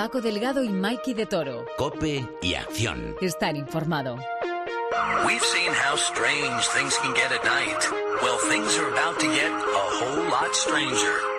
Paco Delgado y Mikey de Toro. Cope y acción. Estar informado. We've seen how strange things can get at night. Well, things are about to get a whole lot stranger.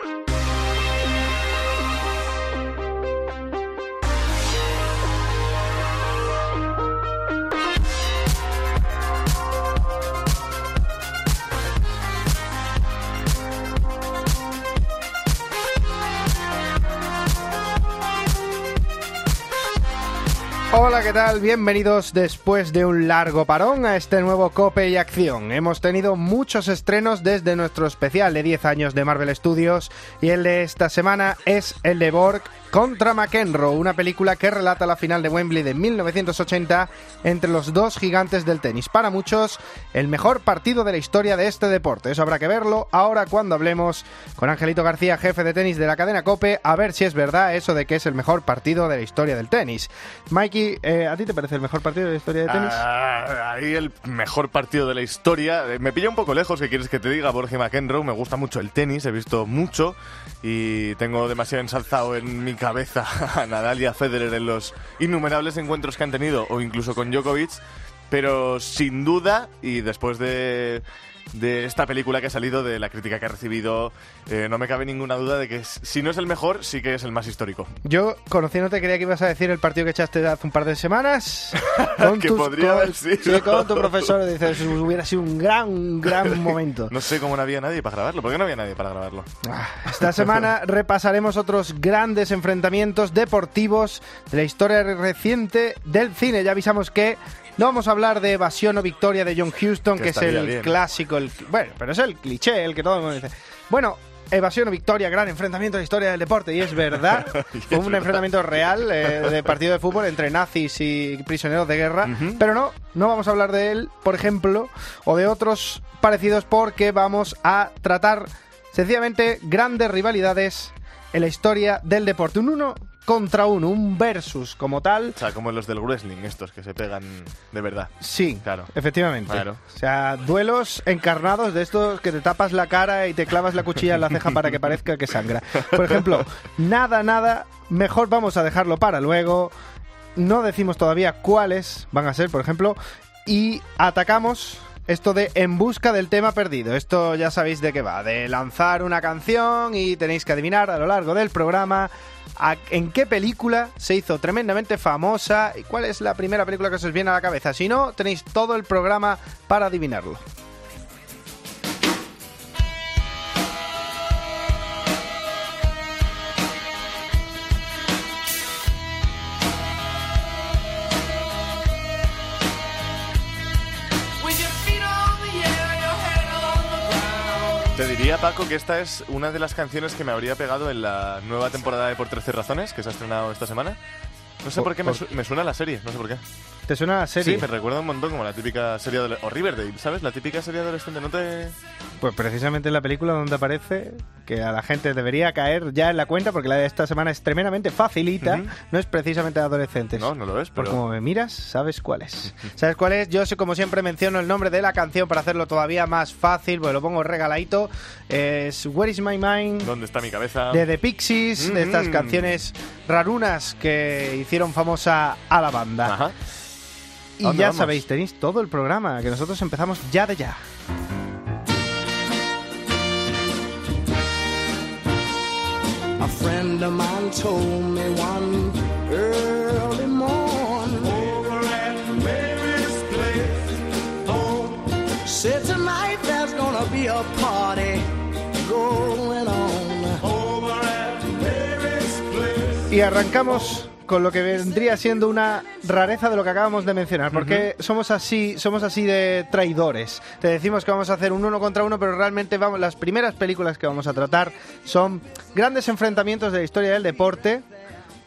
Hola, ¿qué tal? Bienvenidos después de un largo parón a este nuevo Cope y Acción. Hemos tenido muchos estrenos desde nuestro especial de 10 años de Marvel Studios y el de esta semana es el de Borg contra McEnroe, una película que relata la final de Wembley de 1980 entre los dos gigantes del tenis. Para muchos, el mejor partido de la historia de este deporte. Eso habrá que verlo ahora cuando hablemos con Angelito García, jefe de tenis de la cadena Cope, a ver si es verdad eso de que es el mejor partido de la historia del tenis. Mikey, eh, ¿a ti te parece el mejor partido de la historia de tenis? Ah, ahí el mejor partido de la historia. Eh, Me pilla un poco lejos, ¿qué quieres que te diga? Borja McEnroe, me gusta mucho el tenis, he visto mucho y tengo demasiado ensalzado en mi cabeza a Nadal y a Federer en los innumerables encuentros que han tenido, o incluso con Djokovic, pero sin duda, y después de, de esta película que ha salido, de la crítica que ha recibido, eh, no me cabe ninguna duda de que si no es el mejor, sí que es el más histórico. Yo, conociéndote, creía que ibas a decir el partido que echaste hace un par de semanas. Con Que tus- podría con- haber sido. Sí, con tu profesor. Dices, hubiera sido un gran, un gran momento. No sé cómo no había nadie para grabarlo. ¿Por qué no había nadie para grabarlo? Ah, Esta semana repasaremos otros grandes enfrentamientos deportivos de la historia reciente del cine. Ya avisamos que no vamos a hablar de evasión o victoria de John Huston, Que que, es el bien. clásico, el, bueno, pero es el cliché, el que todo el mundo dice. Bueno, evasión o victoria, gran enfrentamiento de la historia del deporte, y es verdad, fue un enfrentamiento real eh, de partido de fútbol entre nazis y prisioneros de guerra, pero no, no vamos a hablar de él, por ejemplo, o de otros parecidos, porque vamos a tratar sencillamente grandes rivalidades en la historia del deporte. Un uno contra uno, un versus como tal. O sea, como los del wrestling, estos que se pegan de verdad. Sí, Claro. efectivamente. Claro. O sea, duelos encarnados de estos que te tapas la cara y te clavas la cuchilla en la ceja para que parezca que sangra. Por ejemplo, nada, nada, mejor vamos a dejarlo para luego. No decimos todavía cuáles van a ser, por ejemplo, y atacamos esto de En busca del tema perdido. Esto ya sabéis de qué va, de lanzar una canción y tenéis que adivinar a lo largo del programa en qué película se hizo tremendamente famosa y cuál es la primera película que se os viene a la cabeza. Si no, tenéis todo el programa para adivinarlo. Te diría, Paco, que esta es una de las canciones que me habría pegado en la nueva temporada de Por 13 Razones, que se ha estrenado esta semana. No sé Por- por qué me, por- su- me suena la serie, no sé por qué. ¿Te suena la serie? Sí, me recuerda un montón como la típica serie adolescente. O Riverdale, ¿sabes? La típica serie adolescente, ¿no te...? Pues precisamente en la película donde aparece que a la gente debería caer ya en la cuenta porque la de esta semana es tremendamente facilita, no es precisamente de adolescentes. No, no lo es, Por pero... como me miras, sabes cuál es. ¿Sabes cuál es? Yo sé, como siempre menciono el nombre de la canción para hacerlo todavía más fácil, pues lo pongo regaladito. Es Where is my mind? ¿Dónde está mi cabeza? de The Pixies, de estas Mm. canciones rarunas que hicieron famosa a la banda. Ajá. Y ¿A dónde ya vamos? sabéis, tenéis todo el programa, que nosotros empezamos ya de ya. A friend of mine told me one early morning over at Mary's place. Oh, said tonight there's gonna be a party going on over at Mary's place. Y arrancamos con lo que vendría siendo una rareza de lo que acabamos de mencionar, porque somos así, somos así de traidores. Te decimos que vamos a hacer un uno contra uno, pero realmente vamos, las primeras películas que vamos a tratar son grandes enfrentamientos de la historia del deporte,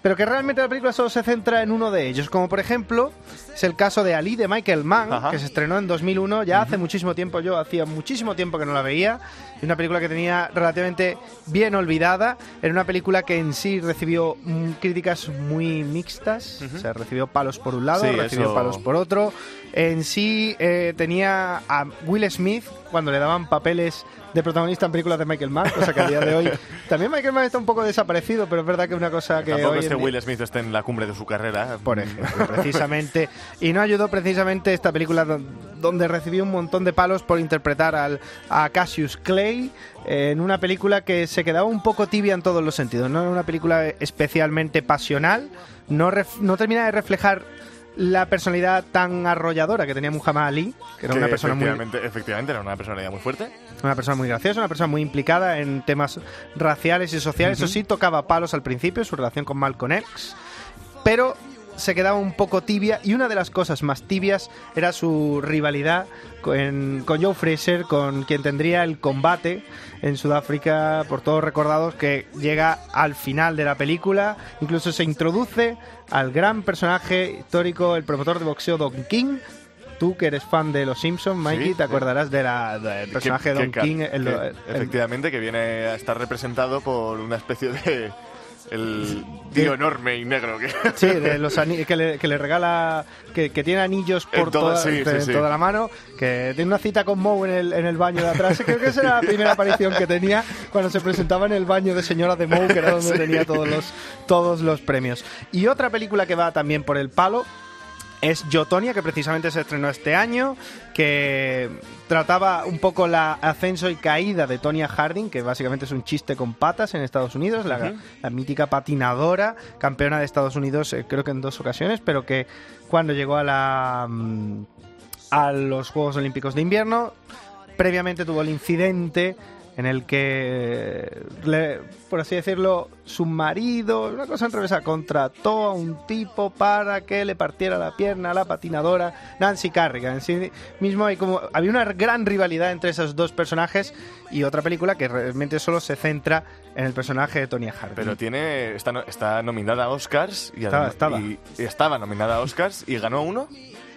pero que realmente la película solo se centra en uno de ellos, como por ejemplo es el caso de Ali de Michael Mann, Ajá. que se estrenó en 2001, ya hace muchísimo tiempo, yo hacía muchísimo tiempo que no la veía, una película que tenía relativamente bien olvidada, era una película que en sí recibió mm, críticas muy mixtas, o sea, recibió palos por un lado, Sí, recibió eso- palos por otro, en sí eh, tenía a Will Smith cuando le daban papeles de protagonista en películas de Michael Mann, cosa que a día de hoy también Michael Mann está un poco desaparecido, pero es verdad que es una cosa que Tampoco hoy es que en día- Will Smith esté en la cumbre de su carrera. por ejemplo, precisamente. Y no ayudó precisamente esta película do- donde recibió un montón de palos por interpretar al, a Cassius Clay en una película que se quedaba un poco tibia en todos los sentidos. No era una película especialmente pasional, no, ref- no termina de reflejar la personalidad tan arrolladora que tenía Muhammad Ali, que era Que una persona muy efectivamente, efectivamente era una personalidad muy fuerte. una persona muy graciosa, una persona muy implicada en temas raciales y sociales. Eso sí, tocaba palos al principio, su relación con Malcolm X, pero se quedaba un poco tibia y una de las cosas más tibias era su rivalidad con, con Joe Fraser, con quien tendría el combate en Sudáfrica, por todos recordados, que llega al final de la película, incluso se introduce al gran personaje histórico, el promotor de boxeo Don King. Tú que eres fan de Los Simpsons, Mikey, Sí, te acordarás de la, del personaje de Que- Don King. el- que- el- efectivamente, que viene a estar representado por una especie de. El tío enorme y negro que. Sí, de los que, le, que le regala, que, que tiene anillos por todo- toda, sí, de- sí, sí. toda la mano, que tiene una cita con Moe en el, en el baño de atrás. Creo que esa era la primera aparición que tenía cuando se presentaba en el baño de señora de Moe, que era donde tenía todos los, todos los premios. Y otra película que va también por el palo es Yotonia, que precisamente se estrenó este año, que trataba un poco la ascenso y caída de Tonya Harding, que básicamente es un chiste con patas en Estados Unidos, la, la mítica patinadora, campeona de Estados Unidos eh, creo que en dos ocasiones, pero que cuando llegó a la mm, a los Juegos Olímpicos de Invierno, previamente tuvo el incidente en el que, le- por así decirlo, su marido, una cosa enrevesada, contrató a un tipo para que le partiera la pierna a la patinadora Nancy Carrigan. En sí mismo hay como, había una gran rivalidad entre esos dos personajes y otra película que realmente solo se centra en el personaje de Tonya Harding. Pero tiene está, está nominada a Oscars y, Estaba- adem- estaba. y- y estaba nominada a Oscars y ganó uno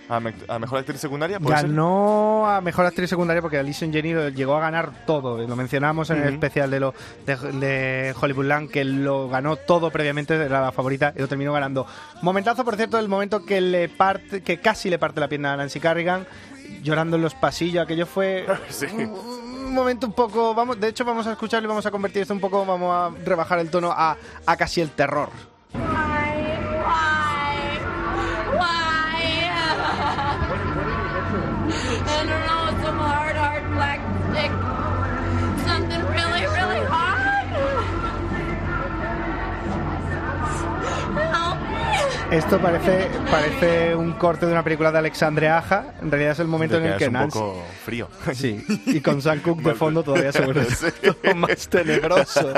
a, me- a mejor actriz secundaria. ¿puede ser? Ganó a mejor actriz secundaria porque Alison Jenny llegó a ganar todo. Lo mencionamos en el especial de lo de, de Hollywoodland que lo ganó todo previamente, era la favorita y lo terminó ganando. Momentazo, por cierto, el momento que le parte, que casi le parte la pierna a Nancy Carrigan, llorando en los pasillos. Aquello fue Sí. un momento un poco. Vamos, de hecho, vamos a escucharlo y vamos a convertir esto un poco, vamos a rebajar el tono a, a casi el terror. Esto parece, parece un corte de una película de Alexandre Aja. En realidad es el momento en el que un Nancy. poco frío. Sí, y con Sam Cooke de fondo todavía se vuelve Sí. todo más tenebroso.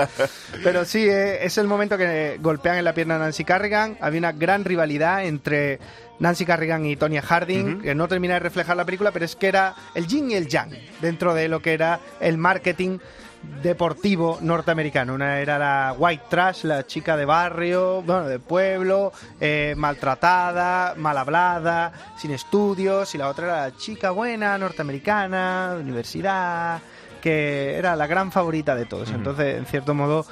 Pero sí, eh, es el momento que golpean en la pierna a Nancy Carrigan. Había una gran rivalidad entre Nancy Carrigan y Tonya Harding, que no termina de reflejar la película, pero es que era el yin y el yang dentro de lo que era el marketing deportivo norteamericano. Una era la white trash, la chica de barrio, bueno, de pueblo, eh, maltratada, mal hablada, sin estudios, y la otra era la chica buena, norteamericana, de universidad, que era la gran favorita de todos. Entonces, en cierto modo,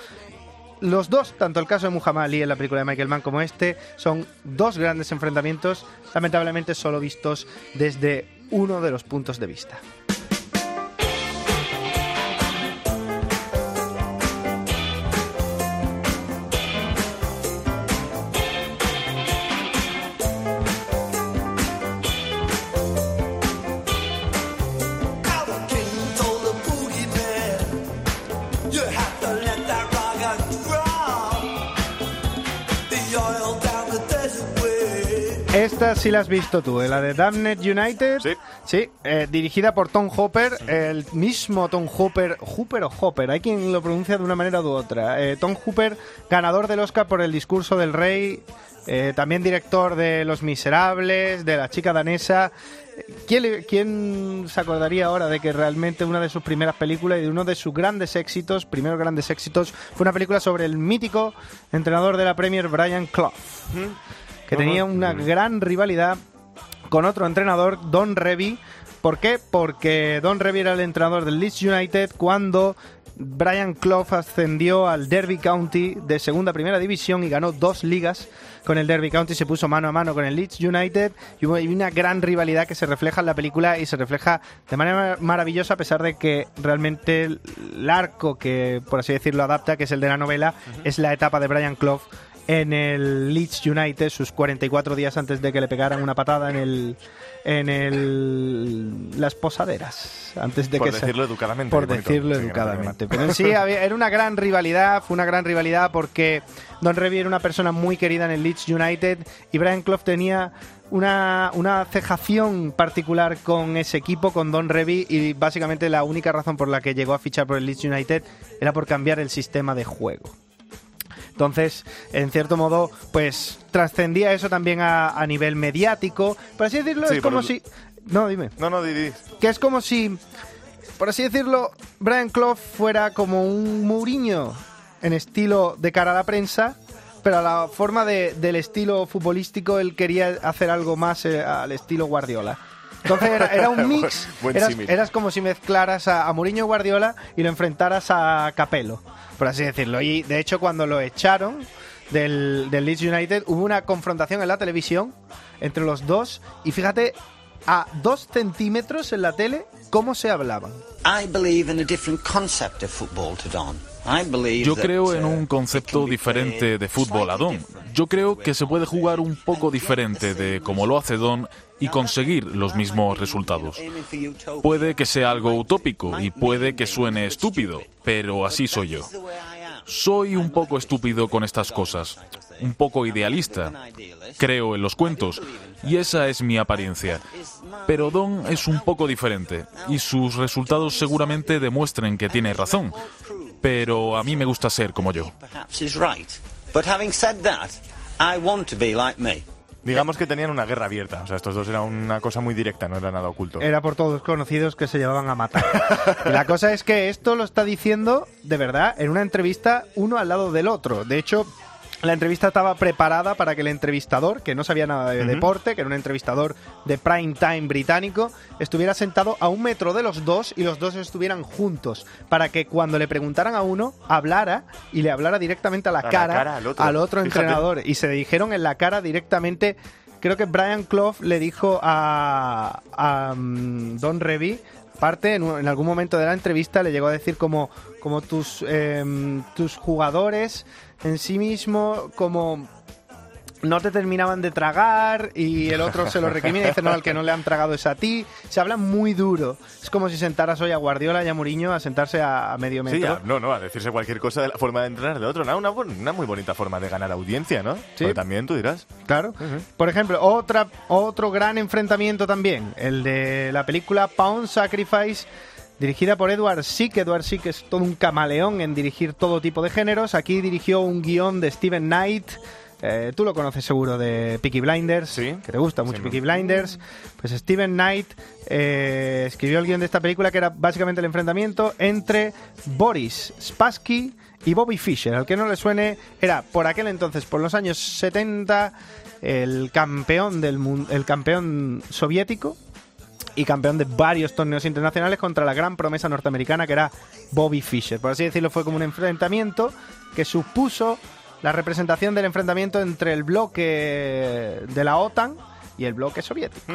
los dos, tanto el caso de Muhammad Ali en la película de Michael Mann como este, son dos grandes enfrentamientos, lamentablemente solo vistos desde uno de los puntos de vista. Esta sí la has visto tú, ¿eh? la de Damned United. Sí. Sí, eh, dirigida por Tom Hopper, el mismo Tom Hopper, Hooper o Hopper, hay quien lo pronuncia de una manera u otra. Eh, Tom Hooper, ganador del Oscar por El discurso del rey, eh, también director de Los Miserables, de La chica danesa. ¿Quién, le- ¿Quién se acordaría ahora de que realmente una de sus primeras películas y de uno de sus grandes éxitos, primeros grandes éxitos, fue una película sobre el mítico entrenador de la Premier, Brian Clough? Que tenía una gran rivalidad con otro entrenador, Don Revy. ¿Por qué? Porque Don Revy era el entrenador del Leeds United cuando Brian Clough ascendió al Derby County de segunda a primera división y ganó dos ligas con el Derby County, se puso mano a mano con el Leeds United y hubo una gran rivalidad que se refleja en la película y se refleja de manera maravillosa a pesar de que realmente el el arco que, por así decirlo, adapta, que es el de la novela, es la etapa de Brian Clough en el Leeds United, sus 44 días antes de que le pegaran una patada en el en el las posaderas, antes de Por que se- decirlo educadamente, por bonito. decirlo Sí, educadamente. Pero sí había- era una gran rivalidad, fue una gran rivalidad porque Don Revie era una persona muy querida en el Leeds United y Brian Clough tenía una, una cejación particular con ese equipo, con Don Revie, y básicamente la única razón por la que llegó a fichar por el Leeds United era por cambiar el sistema de juego. Entonces, en cierto modo, pues trascendía eso también a, a nivel mediático. Por así decirlo, Sí, es como el- si... No, dime No, no, Didi. que es como si, por así decirlo, Brian Clough fuera como un Mourinho en estilo de cara a la prensa, pero a la forma de- del estilo futbolístico él quería hacer algo más eh, al estilo Guardiola. Entonces era, era un mix, Buen eras, como si mezclaras a, a Mourinho y Guardiola y lo enfrentaras a Capello, por así decirlo. Y de hecho cuando lo echaron del, del Leeds United hubo una confrontación en la televisión entre los dos y fíjate a dos centímetros en la tele cómo se hablaban. I believe in a different concept of football to Don. I believe Yo that, creo en uh, un concepto diferente de fútbol a Don. different. Yo creo que se puede jugar un poco diferente de como lo hace Don y conseguir los mismos resultados. Puede que sea algo utópico y puede que suene estúpido, pero así soy yo. Soy un poco estúpido con estas cosas, un poco idealista. Creo en los cuentos y esa es mi apariencia. Pero Don es un poco diferente y sus resultados seguramente demuestren que tiene razón. Pero a mí me gusta ser como yo. Digamos que tenían una guerra abierta. O sea, estos dos era una cosa muy directa, no era nada oculto. Era por todos conocidos que se llevaban a matar. La cosa es que esto lo está diciendo de verdad en una entrevista uno al lado del otro. De hecho, la entrevista estaba preparada para que el entrevistador, que no sabía nada de deporte, que era un entrevistador de prime time británico, estuviera sentado a un metro de los dos y los dos estuvieran juntos. Para que cuando le preguntaran a uno, hablara y le hablara directamente a la A la cara, al otro. Entrenador. Y se dijeron en la cara directamente. Creo que Brian Clough le dijo a, a, mm, Don Revy, aparte, en, algún momento de la entrevista le llegó a decir como, como tus, em, tus jugadores en sí mismo, como no te terminaban de tragar y el otro se lo recrimina y dice, no, al que no le han tragado es a ti. Se habla muy duro. Es como si sentaras hoy a Guardiola y a Mourinho a sentarse a, a medio Sí, metro. a- no, no, a decirse cualquier cosa de la forma de entrenar de otro. Una, una, una muy bonita forma de ganar audiencia, ¿no? Sí. Porque también tú dirás. Claro. Por ejemplo, otra, otro gran enfrentamiento también, el de la película Pound Sacrifice, dirigida por Edward Sick. Edward Sick es todo un camaleón en dirigir todo tipo de géneros. Aquí dirigió un guion de Steven Knight. Eh, tú lo conoces seguro de Peaky Blinders, Sí. que te gusta mucho Sí, Peaky Blinders. Pues Steven Knight eh, escribió el guion de esta película que era básicamente el enfrentamiento entre Boris Spassky y Bobby Fischer. Al que no le suene, era por aquel entonces, por los años 70, el campeón del el campeón soviético y campeón de varios torneos internacionales contra la gran promesa norteamericana que era Bobby Fischer. Por así decirlo, fue como un enfrentamiento que supuso la representación del enfrentamiento entre el bloque de la OTAN y el bloque soviético,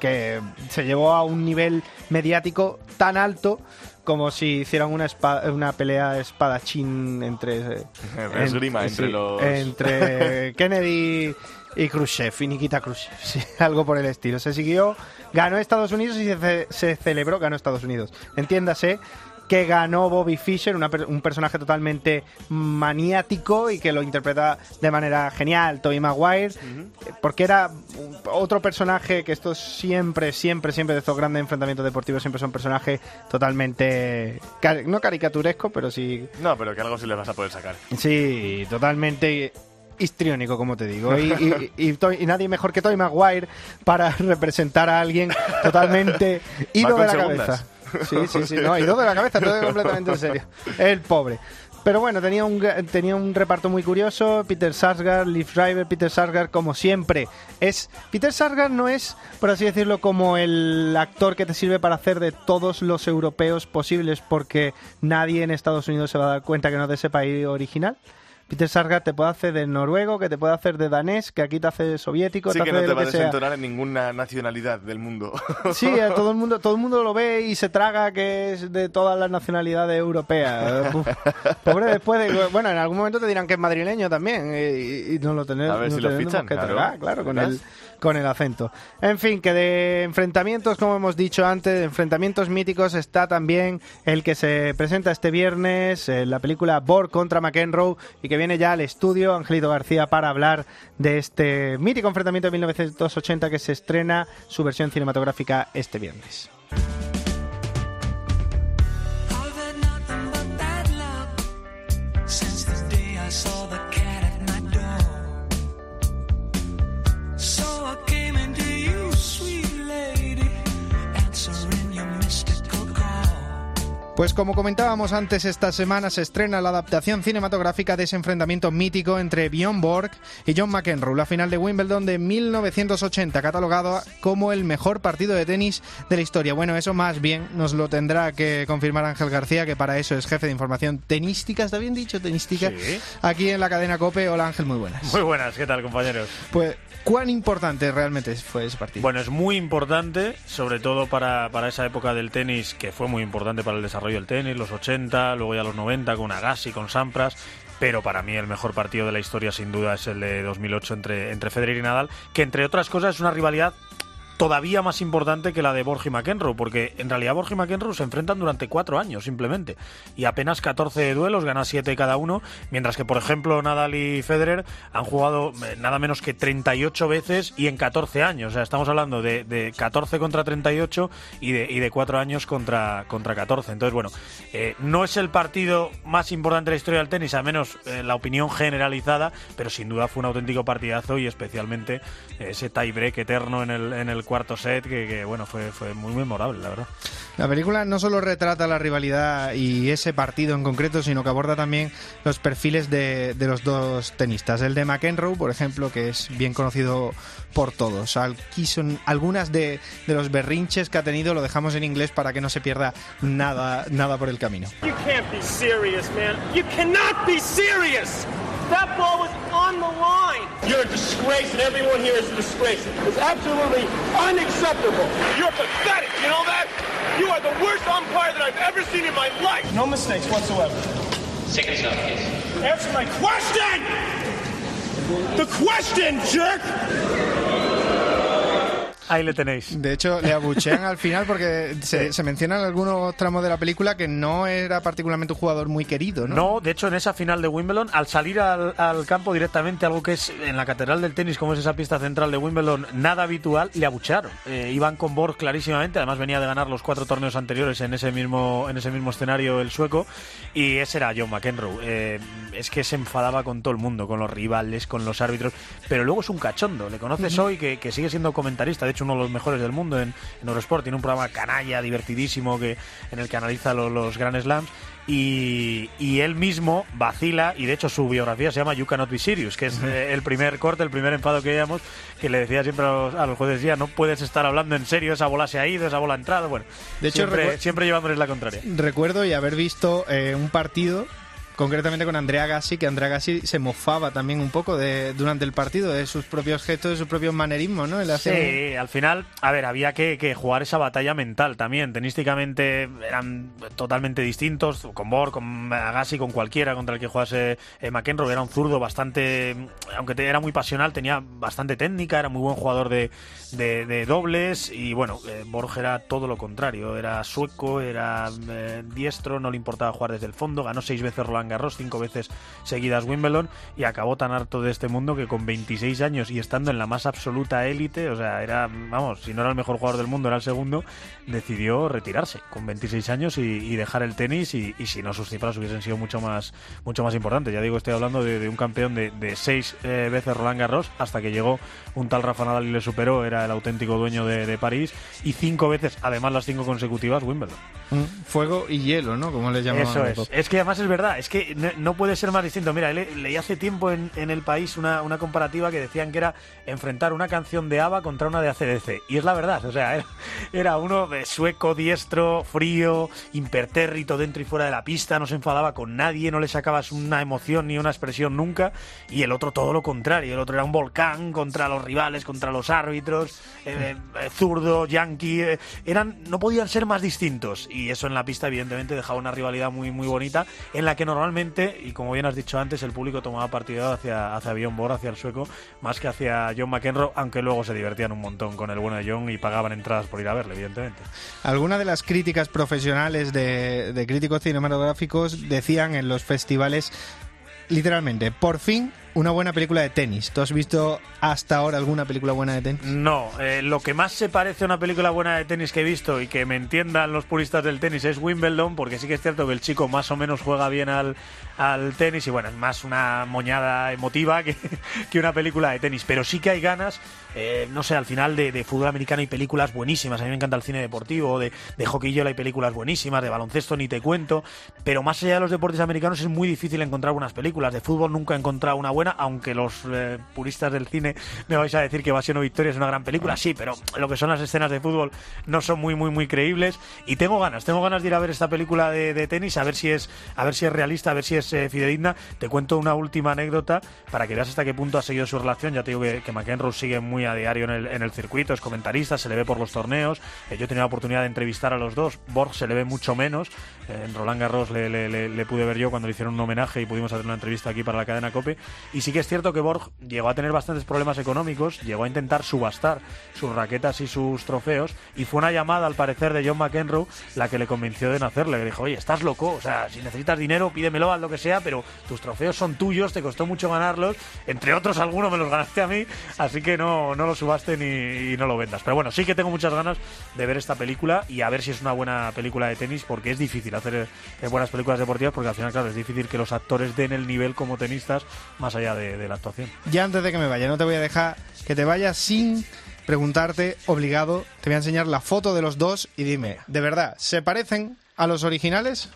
que se llevó a un nivel mediático tan alto como si hicieran una, una pelea espadachín entre... Esgrima entre los- entre Kennedy y Khrushchev, y Nikita Khrushchev, sí, algo por el estilo. Se siguió, ganó Estados Unidos y se, ce- se celebró, ganó Estados Unidos. Entiéndase que ganó Bobby Fischer, una un personaje totalmente maniático y que lo interpreta de manera genial Tobey Maguire, porque era otro personaje que esto siempre, siempre, siempre de estos grandes enfrentamientos deportivos siempre son personajes totalmente, no caricaturesco, pero sí No, pero que algo sí le vas a poder sacar. Sí, totalmente histriónico, como te digo. Y, y- y Toy- y nadie mejor que Toy Maguire para representar a alguien totalmente ido de la segundas. cabeza. Sí, sí, sí, no, ido de la cabeza, todo completamente en serio. El pobre. Pero bueno, tenía un, tenía un reparto muy curioso. Peter Sarsgaard, Liv Schreiber, Peter Sarsgaard, como siempre. Es Peter Sarsgaard no es, por así decirlo, como el actor que te sirve para hacer de todos los europeos posibles, porque nadie en Estados Unidos se va a dar cuenta que no es de ese país original. Peter Sarsgaard te puede hacer de noruego, que te puede hacer de danés, que aquí te hace de soviético, Sí te que hace no de te lo va a desentonar en ninguna nacionalidad del mundo. Sí, a todo el mundo, todo el mundo lo ve y se traga que es de todas las nacionalidades europeas. Uf. Pobre después de bueno, en algún momento te dirán que es madrileño también y, y no lo tenemos. A ver no si lo fichan, que claro. tragar, claro, con el con el acento. En fin, que de enfrentamientos, como hemos dicho antes, de enfrentamientos míticos está también el que se presenta este viernes, eh, la película Borg contra McEnroe y que viene ya al estudio Angelito García para hablar de este mítico enfrentamiento de 1980 que se estrena su versión cinematográfica este viernes. Pues como comentábamos antes, esta semana se estrena la adaptación cinematográfica de ese enfrentamiento mítico entre Bjorn Borg y John McEnroe, la final de Wimbledon de 1980, catalogado como el mejor partido de tenis de la historia. Bueno, eso más bien nos lo tendrá que confirmar Ángel García, que para eso es jefe de información tenística, ¿está bien dicho? Tenística. Sí. Aquí en la cadena COPE. Hola Ángel, muy buenas. Muy buenas, ¿qué tal, compañeros? Pues, ¿cuán importante realmente fue ese partido? Bueno, es muy importante, sobre todo para, para esa época del tenis, que fue muy importante para el desarrollo del tenis, los 80, luego ya los 90, con Agassi, con Sampras. Pero para mí el mejor partido de la historia, sin duda, es el de 2008 entre, entre Federer y Nadal, que entre otras cosas es una rivalidad todavía más importante que la de Borja y McEnroe, porque en realidad Borja y McEnroe se enfrentan durante cuatro años simplemente, y apenas 14 duelos, gana 7 cada uno, mientras que por ejemplo Nadal y Federer han jugado eh, nada menos que 38 veces y en 14 años, o sea, estamos hablando de, de 14 contra 38 y de, y de 4 años contra, contra 14, entonces bueno, eh, no es el partido más importante de la historia del tenis, al menos eh, la opinión generalizada, pero sin duda fue un auténtico partidazo y especialmente eh, ese tie-break eterno en el, en el cuarto set que, bueno, fue, fue muy memorable, la verdad. La película no solo retrata la rivalidad y ese partido en concreto, sino que aborda también los perfiles de, de los dos tenistas. El de McEnroe, por ejemplo, que es bien conocido por todos. Aquí son algunas de, de los berrinches que ha tenido, lo dejamos en inglés para que no se pierda nada, nada por el camino. You can't be serious, man. You cannot be serious. That ball was on the line. You're a disgrace, and everyone here is a disgrace. It's absolutely unacceptable. You're pathetic. You know that? You are the worst umpire that I've ever seen in my life. No mistakes whatsoever. Seconds up, Answer my question. The question, jerk. Ahí le tenéis. De hecho, le abuchean al final porque se, se menciona en algunos tramos de la película que no era particularmente un jugador muy querido, ¿no? No, de hecho, en esa final de Wimbledon, al salir al, al campo directamente, algo que es en la catedral del tenis, como es esa pista central de Wimbledon, nada habitual, le abuchearon. Eh, iban con Borg clarísimamente, además venía de ganar los cuatro torneos anteriores en ese mismo, en ese mismo escenario el sueco, y ese era John McEnroe. Eh, es que se enfadaba con todo el mundo, con los rivales, con los árbitros, pero luego es un cachondo. Le conoces hoy que, que sigue siendo comentarista, de hecho, uno de los mejores del mundo en, en Eurosport. Tiene un programa canalla, divertidísimo, que, en el que analiza lo- los Grand Slams. Y, y él mismo vacila, y de hecho su biografía se llama You Cannot Be Serious, que es eh, el primer corte, el primer enfado que veíamos, que le decía siempre a los, a los jueces, ya no puedes estar hablando en serio, esa bola se ha ido, esa bola ha entrado, bueno, De hecho, siempre, siempre llevándoles la contraria. Recuerdo y haber visto eh, un partido, concretamente con Andrea Gassi, que Andrea Gassi se mofaba también un poco de, durante el partido de sus propios gestos, de sus propios manerismos, ¿no? Sí, al final, a ver, había que, jugar esa batalla mental también. Tenísticamente eran totalmente distintos, con Borg, con Agassi, con cualquiera contra el que jugase eh, McEnroe. Era un zurdo bastante, aunque era muy pasional, tenía bastante técnica, era muy buen jugador de, de- dobles y bueno, eh, Borg era todo lo contrario. Era sueco, era eh, diestro, no le importaba jugar desde el fondo, ganó seis veces Garros, cinco veces seguidas Wimbledon y acabó tan harto de este mundo que con 26 años y estando en la más absoluta élite, o sea, era, vamos, si no era el mejor jugador del mundo, era el segundo, decidió retirarse con 26 años y, y dejar el tenis y, y si no sus cifras hubiesen sido mucho más mucho más importantes. Ya digo, estoy hablando de, de un campeón de, de seis eh, veces Roland Garros hasta que llegó un tal Rafa Nadal y le superó, era el auténtico dueño de, de París y cinco veces, además las cinco consecutivas, Wimbledon. Fuego y hielo, ¿no? Como le llamaban. Eso es. Es que además es verdad, es que que no, puede ser más distinto. Mira, le- leí hace tiempo en, El País una, una comparativa que decían que era enfrentar una canción de ABBA contra una de ACDC. Y es la verdad, o sea, era, uno de sueco, diestro, frío, impertérrito dentro y fuera de la pista, no se enfadaba con nadie, no le sacabas una emoción ni una expresión nunca. Y el otro todo lo contrario, el otro era un volcán contra los rivales, contra los árbitros, eh, eh, zurdo, yankee, eh, eran, no podían ser más distintos. Y eso en la pista, evidentemente, dejaba una rivalidad muy, muy bonita, en la que normalmente, y como bien has dicho antes, el público tomaba partido hacia, hacia Bjorn Borg, hacia el sueco, más que hacia John McEnroe, aunque luego se divertían un montón con el bueno de John y pagaban entradas por ir a verle, evidentemente. Algunas de las críticas profesionales de, de críticos cinematográficos decían en los festivales, literalmente, por fin una buena película de tenis. ¿Tú has visto hasta ahora alguna película buena de tenis? No, eh, lo que más se parece a una película buena de tenis que he visto y que me entiendan los puristas del tenis es Wimbledon, porque sí que es cierto que el chico más o menos juega bien al, al tenis y bueno, es más una moñada emotiva que, que una película de tenis, pero sí que hay ganas, eh, no sé, al final de, fútbol americano hay películas buenísimas, a mí me encanta el cine deportivo, de, de hockey hay películas buenísimas, de baloncesto ni te cuento, pero más allá de los deportes americanos es muy difícil encontrar buenas películas, de fútbol nunca he encontrado una buena, aunque los eh, puristas del cine me vais a decir que Evasión Victoria es una gran película, sí, pero lo que son las escenas de fútbol no son muy, muy, muy creíbles. Y tengo ganas, tengo ganas de ir a ver esta película de, de tenis, a ver si es, a ver si es realista, a ver si es eh, fidedigna. Te cuento una última anécdota para que veas hasta qué punto ha seguido su relación. Ya te digo que, que McEnroe sigue muy a diario en el, en el circuito, es comentarista, se le ve por los torneos. Eh, yo he tenido la oportunidad de entrevistar a los dos. Borg se le ve mucho menos. Eh, en Roland Garros le, le- le- le pude ver yo cuando le hicieron un homenaje y pudimos hacer una entrevista aquí para la cadena Cope. Y sí que es cierto que Borg llegó a tener bastantes problemas económicos, llegó a intentar subastar sus raquetas y sus trofeos y fue una llamada al parecer de John McEnroe la que le convenció de no hacerle. Le dijo, oye, estás loco, o sea, si necesitas dinero pídemelo, haz lo que sea, pero tus trofeos son tuyos, te costó mucho ganarlos, entre otros algunos me los ganaste a mí, así que no, no lo subaste ni y no lo vendas. Pero bueno, sí que tengo muchas ganas de ver esta película y a ver si es una buena película de tenis porque es difícil hacer eh, buenas películas deportivas porque al final, claro, es difícil que los actores den el nivel como tenistas más allá de, la actuación. Ya antes de que me vaya, no te voy a dejar que te vayas sin preguntarte, obligado. Te voy a enseñar la foto de los dos y dime, ¿de verdad se parecen a los originales?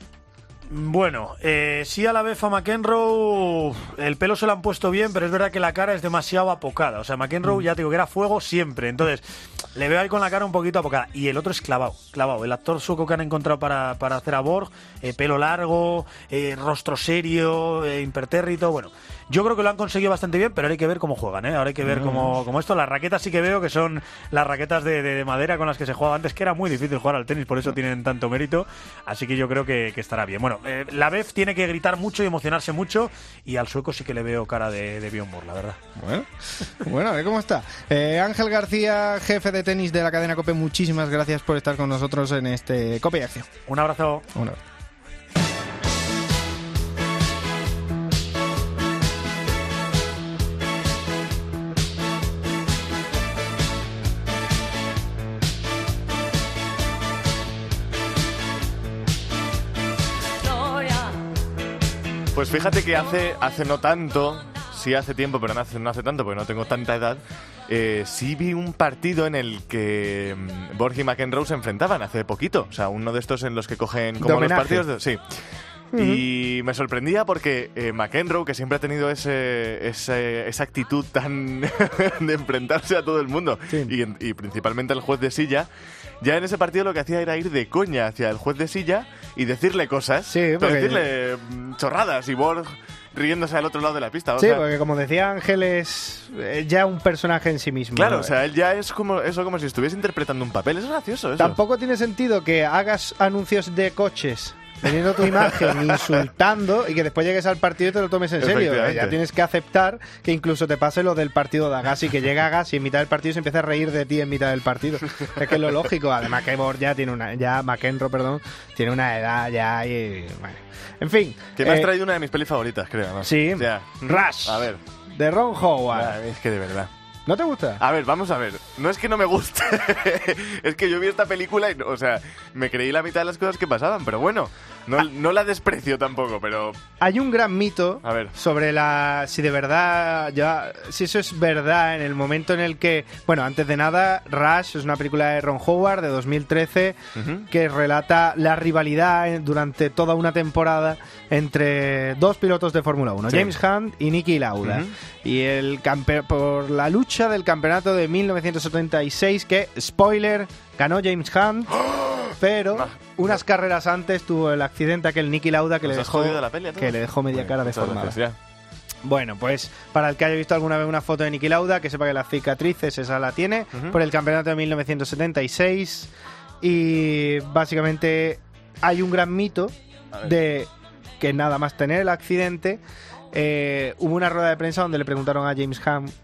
Bueno, eh, sí a la vez a McEnroe el pelo se lo han puesto bien, pero es verdad que la cara es demasiado apocada. O sea, McEnroe ya te digo que era fuego siempre. Entonces, le veo ahí con la cara un poquito apocada. Y el otro es clavado, clavado. El actor sueco que han encontrado para, para hacer a Borg, eh, pelo largo, eh, rostro serio, eh, impertérrito. Bueno, yo creo que lo han conseguido bastante bien, pero ahora hay que ver cómo juegan, ¿eh? Ahora hay que ver cómo, cómo esto. Las raquetas sí que veo que son las raquetas de, de- de madera con las que se juega antes, que era muy difícil jugar al tenis, por eso tienen tanto mérito. Así que yo creo que, que estará bien. Bueno, eh, la Bev tiene que gritar mucho y emocionarse mucho, y al sueco sí que le veo cara de, de Bjorn la verdad. Bueno, bueno, a ver cómo está. Eh, Ángel García, jefe de tenis de la cadena Cope, muchísimas gracias por estar con nosotros en este Cope y Acción. Un abrazo. Un abrazo. Pues fíjate que hace, hace no tanto, sí hace tiempo, pero no hace, no hace tanto porque no tengo tanta edad, eh, sí vi un partido en el que mm, Borg y McEnroe se enfrentaban hace poquito. O sea, uno de estos en los que cogen como los partidos de... Sí. Y me sorprendía porque eh, McEnroe, que siempre ha tenido ese, ese- esa actitud tan de enfrentarse a todo el mundo, y, en- y principalmente al juez de silla, ya en ese partido lo que hacía era ir de coña hacia el juez de silla y decirle cosas, pero porque- decirle mm, chorradas y Borg riéndose al otro lado de la pista. o Sí, sea, porque como decía Ángel, es eh, ya un personaje en sí mismo. Claro, ¿no? o sea, él ya es como eso como si estuviese interpretando un papel. Es gracioso eso. Tampoco tiene sentido que hagas anuncios de coches teniendo tu imagen insultando y que después llegues al partido y te lo tomes en serio. Ya tienes que aceptar que incluso te pase lo del partido de Agassi, que llega Agassi en mitad del partido y se empieza a reír de ti en mitad del partido. es que es lo lógico. Además que ya tiene una, ya McEnroe, perdón, tiene una edad ya y bueno. En fin. Que me has eh, traído una de mis pelis favoritas, creo. ¿no? Sí. O sea, Rush. A ver. de Ron Howard. Ah, Es que de verdad. ¿No te gusta? A ver, vamos a ver. No es que no me guste. es que yo vi esta película y, o sea, me creí la mitad de las cosas que pasaban. Pero bueno, No, no la desprecio tampoco, pero Hay un gran mito A ver. sobre la si de verdad ya si eso es verdad en el momento en el que bueno antes de nada Rush es una película de Ron Howard de 2013 Ujú. que relata la rivalidad durante toda una temporada entre dos pilotos de Fórmula 1 Sí. James Hunt y Nicky Lauda y el campe- por la lucha del campeonato de 1976 que spoiler ganó James Hunt pero unas carreras antes tuvo el accidente aquel Nicky Lauda que le ¿Nos has dejó la peli a todos? que le dejó media Bueno, cara deformada. Bueno, pues para el que haya visto alguna vez una foto de Niki Lauda, que sepa que las cicatrices esa la tiene por el campeonato de 1976 y básicamente hay un gran mito de que nada más tener el accidente eh, hubo una rueda de prensa donde le preguntaron a James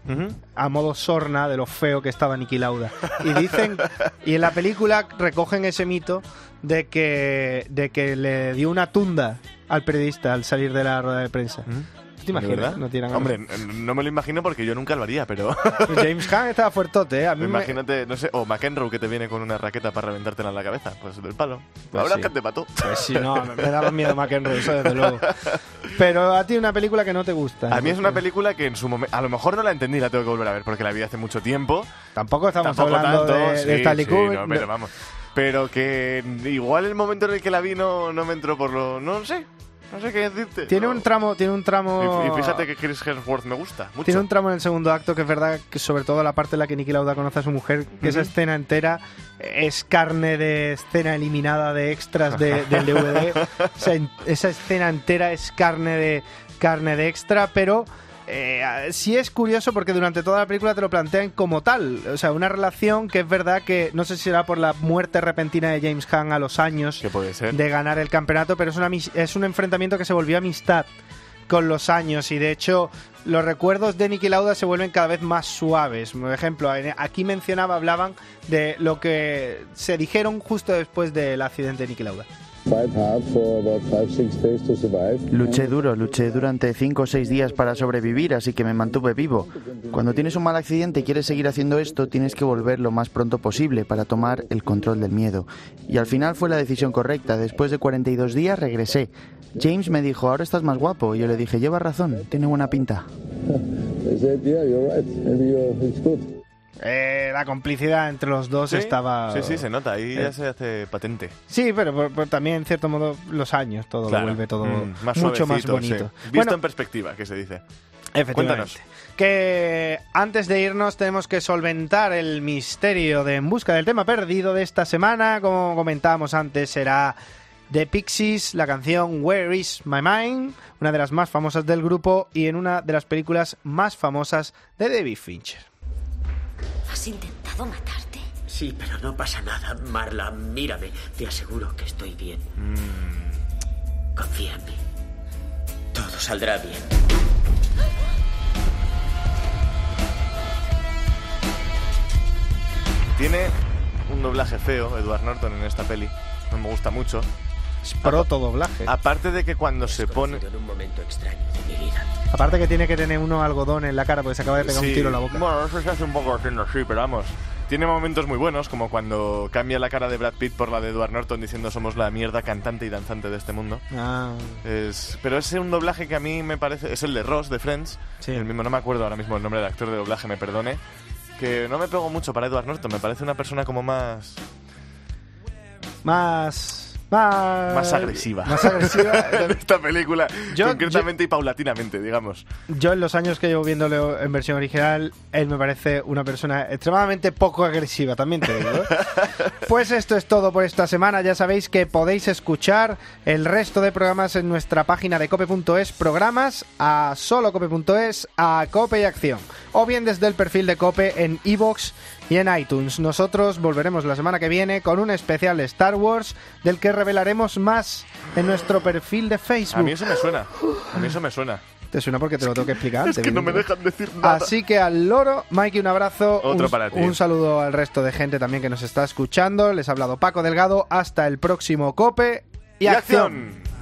Ujú. a modo sorna de lo feo que estaba Niki Lauda. Y dicen, y en la película recogen ese mito de que, de que le dio una tunda al periodista al salir de la rueda de prensa. ¿Tú te ¿De imaginas? verdad? No Hombre, no me lo imagino porque yo nunca lo haría, pero James Hunt estaba fuertote, ¿eh? A mí me- imagínate, no sé, o McEnroe que te viene con una raqueta para reventártela en la cabeza, pues del palo. Pues Ahora sí. que te mató. Pues sí, no, me daba miedo McEnroe, eso desde luego. Pero a ti una película que no te gusta. A mí es una película que en su momento, a lo mejor no la entendí, la tengo que volver a ver porque la vi hace mucho tiempo. Tampoco estamos Tampoco hablando tanto, de, sí, de Stanley sí, Kubrick. no, pero vamos. Pero que igual el momento en el que la vi no, no me entró por lo... No sé, no sé qué decirte. Tiene un tramo, tiene un tramo. Y, y fíjate que Chris Hemsworth me gusta mucho. Tiene un tramo en el segundo acto que es verdad que sobre todo la parte en la que Niki Lauda conoce a su mujer, que esa escena entera es carne de escena eliminada de extras de- del DVD. O sea, en- esa escena entera es carne de carne de extra, pero eh, sí es curioso porque durante toda la película te lo plantean como tal. O sea, una relación que es verdad que no sé si será por la muerte repentina de James Hunt a los años Que puede ser. de ganar el campeonato, pero es, una, es un enfrentamiento que se volvió amistad con los años y de hecho los recuerdos de Niki Lauda se vuelven cada vez más suaves. Por ejemplo, aquí mencionaba, hablaban de lo que se dijeron justo después del accidente de Niki Lauda. Luché duro, luché durante 5 o 6 días para sobrevivir, así que me mantuve vivo. Cuando tienes un mal accidente y quieres seguir haciendo esto, tienes que volver lo más pronto posible para tomar el control del miedo. Y al final fue la decisión correcta. Después de 42 días regresé. James me dijo, ahora estás más guapo. Y yo le dije, lleva razón, tiene buena pinta. Eh, la complicidad entre los dos Sí, estaba... Sí, sí, se nota, ahí Eh. ya se hace patente. Sí, pero, también en cierto modo los años todo Claro. lo vuelve todo Mm, más mucho más bonito. sí. Visto en perspectiva, que se dice. Efectivamente. Cuéntanos. Que antes de irnos tenemos que solventar el misterio de En busca del tema perdido de esta semana. Como comentábamos antes, será The Pixies, la canción Where Is My Mind, una de las más famosas del grupo y en una de las películas más famosas de David Fincher. ¿Has intentado matarte? Sí, pero no pasa nada. Marla, mírame. Te aseguro que estoy bien. Confía en mí. Todo saldrá bien. Tiene un doblaje feo, Edward Norton, en esta peli. No me gusta mucho. Es proto doblaje. Aparte de que cuando se pone... En un momento extraño de mi vida. Aparte que tiene que tener uno algodón en la cara porque se acaba de pegar un Sí, tiro en la boca. Bueno, eso se hace un poco haciendo así, pero vamos. Tiene momentos muy buenos, como cuando cambia la cara de Brad Pitt por la de Edward Norton diciendo somos la mierda cantante y danzante de este mundo. Ah. Es, pero es un doblaje que a mí me parece... Es el de Ross, de Friends. El mismo, no me acuerdo ahora mismo el nombre del actor de doblaje, me perdone. Que no me pego mucho para Edward Norton, me parece una persona como más... Más... Más, Más agresiva. Más agresiva. en esta película, Yo- concretamente y paulatinamente, digamos. Yo en los años que llevo viéndolo en versión original, él me parece una persona extremadamente poco agresiva, también te digo. ¿eh? Pues esto es todo por esta semana. Ya sabéis que podéis escuchar el resto de programas en nuestra página de cope.es, programas a solo cope.es, a Cope y Acción. O bien desde el perfil de Cope en iVoox y en iTunes. Nosotros volveremos la semana que viene con un especial Star Wars del que revelaremos más en nuestro perfil de Facebook. A mí eso me suena. A mí eso me suena. Te suena porque te lo tengo que explicar. Es que no me dejan decir nada. Así que al loro, Mikey, un abrazo. Otro un, para ti. Un saludo al resto de gente también que nos está escuchando. Les ha hablado Paco Delgado. Hasta el próximo Cope y, Y acción. acción.